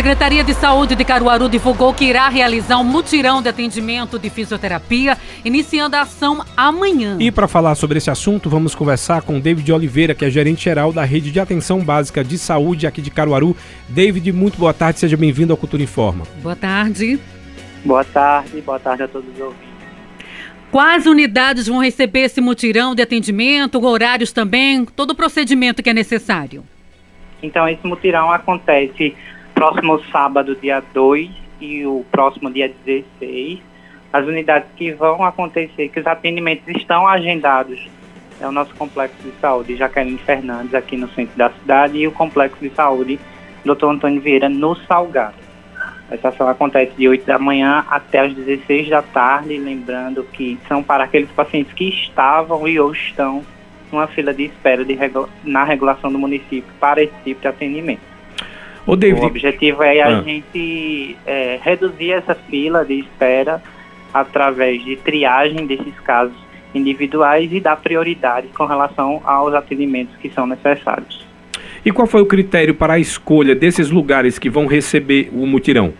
Secretaria de Saúde de Caruaru divulgou que irá realizar um mutirão de atendimento de fisioterapia, iniciando a ação amanhã. E para falar sobre esse assunto, vamos conversar com David Oliveira, que é gerente geral da Rede de Atenção Básica de Saúde aqui de Caruaru. David, muito boa tarde, seja bem-vindo ao Cultura Informa. Boa tarde. Boa tarde, boa tarde a todos os ouvintes. Quais unidades vão receber esse mutirão de atendimento, horários também, todo o procedimento que é necessário? Então, esse mutirão acontece próximo sábado, dia 2, e o próximo dia 16. As unidades que vão acontecer, que os atendimentos estão agendados, é o nosso complexo de saúde Jaqueline Fernandes, aqui no centro da cidade, e o complexo de saúde Dr. Antônio Vieira, no Salgado. Essa ação acontece de 8 da manhã até as 16 da tarde, lembrando que são para aqueles pacientes que estavam e ou estão numa fila de espera de regu na regulação do município para esse tipo de atendimento. O, David... o objetivo é a ah. gente é, reduzir essa fila de espera através de triagem desses casos individuais e dar prioridade com relação aos atendimentos que são necessários. E qual foi o critério para a escolha desses lugares que vão receber o mutirão?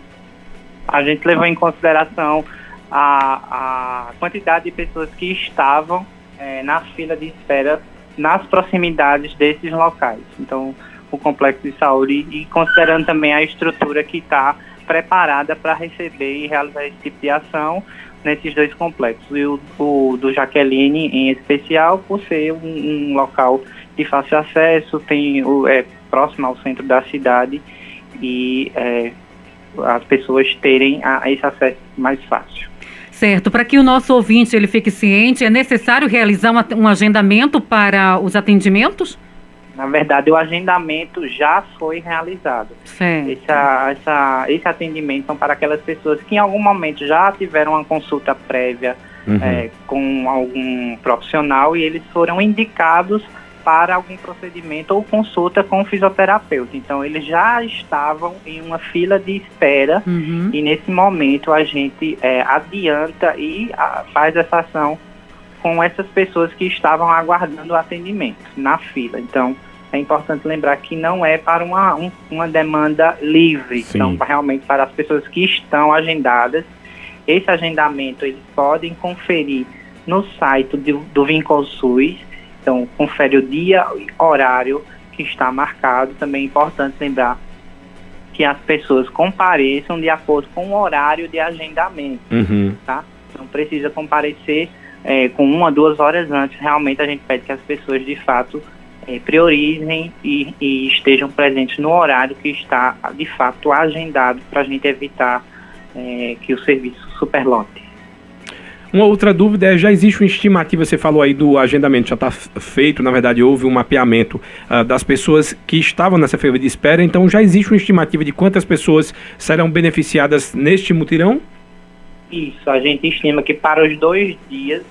A gente levou em consideração a, a quantidade de pessoas que estavam é, na fila de espera nas proximidades desses locais. Então, o complexo de saúde e considerando também a estrutura que está preparada para receber e realizar esse tipo de ação nesses dois complexos. E o, o do Jaqueline, em especial, por ser um, um local de fácil acesso, tem o, é próximo ao centro da cidade e é, as pessoas terem a esse acesso mais fácil. Certo. Para que o nosso ouvinte ele fique ciente, é necessário realizar um, um agendamento para os atendimentos? Na verdade, o agendamento já foi realizado. Essa, esse atendimento são para aquelas pessoas que em algum momento já tiveram uma consulta prévia uhum. é, com algum profissional e eles foram indicados para algum procedimento ou consulta com o fisioterapeuta. Então, eles já estavam em uma fila de espera uhum. e nesse momento a gente é, adianta e a, faz essa ação com essas pessoas que estavam aguardando o atendimento na fila. Então, é importante lembrar que não é para uma, um, uma demanda livre, Sim. então realmente para as pessoas que estão agendadas. Esse agendamento eles podem conferir no site do, do SUS então, confere o dia e horário que está marcado. Também é importante lembrar que as pessoas compareçam de acordo com o horário de agendamento, uhum. tá? Não precisa comparecer é, com uma, duas horas antes. Realmente a gente pede que as pessoas, de fato, é, priorizem e, e, estejam presentes no horário que está, de fato, agendado para a gente evitar é, que o serviço superlote. Uma outra dúvida é, já existe uma estimativa, você falou aí do agendamento, já está feito, na verdade houve um mapeamento uh, das pessoas que estavam nessa fila de espera, então já existe uma estimativa de quantas pessoas serão beneficiadas neste mutirão? Isso, a gente estima que para os dois dias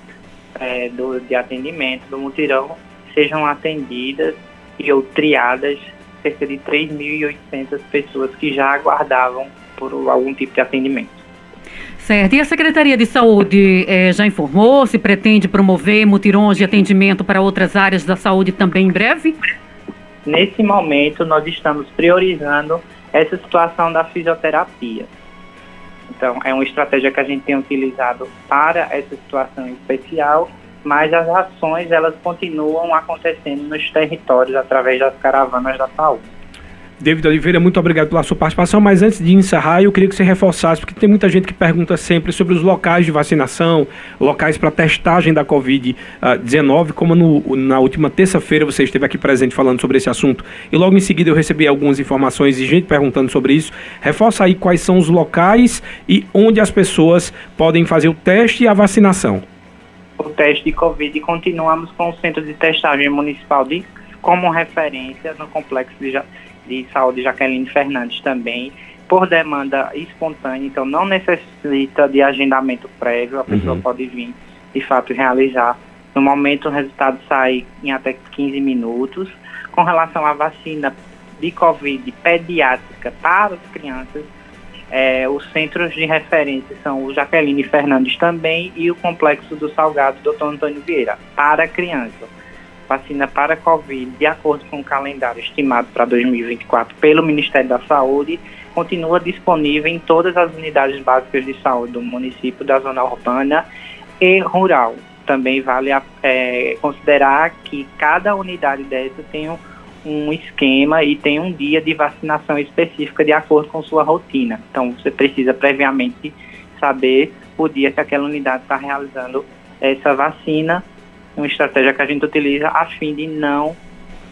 é, do, de atendimento do mutirão sejam atendidas e ou triadas cerca de 3.800 pessoas que já aguardavam por algum tipo de atendimento. Certo. E a Secretaria de Saúde eh, já informou se pretende promover mutirões de atendimento para outras áreas da saúde também em breve? Nesse momento, nós estamos priorizando essa situação da fisioterapia. Então, é uma estratégia que a gente tem utilizado para essa situação especial, mas as ações elas continuam acontecendo nos territórios através das caravanas da saúde. David Oliveira, muito obrigado pela sua participação, mas antes de encerrar, eu queria que você reforçasse, porque tem muita gente que pergunta sempre sobre os locais de vacinação, locais para testagem da Covid-19, como no, na última terça-feira você esteve aqui presente falando sobre esse assunto, e logo em seguida eu recebi algumas informações e gente perguntando sobre isso. Reforça aí quais são os locais e onde as pessoas podem fazer o teste e a vacinação. O teste de Covid, continuamos com o Centro de Testagem Municipal de como referência no complexo de de saúde Jaqueline Fernandes também, por demanda espontânea, então não necessita de agendamento prévio, a pessoa uhum. pode vir de fato realizar. No momento o resultado sai em até 15 minutos. Com relação à vacina de Covid pediátrica para as crianças, é, os centros de referência são o Jaqueline Fernandes também e o Complexo do Salgado Dr. Antônio Vieira, para criança vacina para Covid, de acordo com o calendário estimado para 2024 pelo Ministério da Saúde, continua disponível em todas as unidades básicas de saúde do município, da zona urbana e rural. Também vale é, considerar que cada unidade dessa tem um, um esquema e tem um dia de vacinação específica de acordo com sua rotina. Então, você precisa previamente saber o dia que aquela unidade está realizando essa vacina, uma estratégia que a gente utiliza a fim de não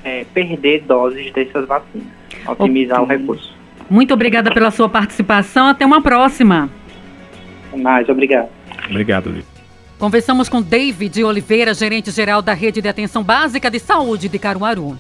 é, perder doses dessas vacinas, otimizar okay. o recurso. Muito obrigada pela sua participação. Até uma próxima. Mais, obrigado. Obrigado, Lívia. Conversamos com David Oliveira, gerente geral da Rede de Atenção Básica de Saúde de Caruaru.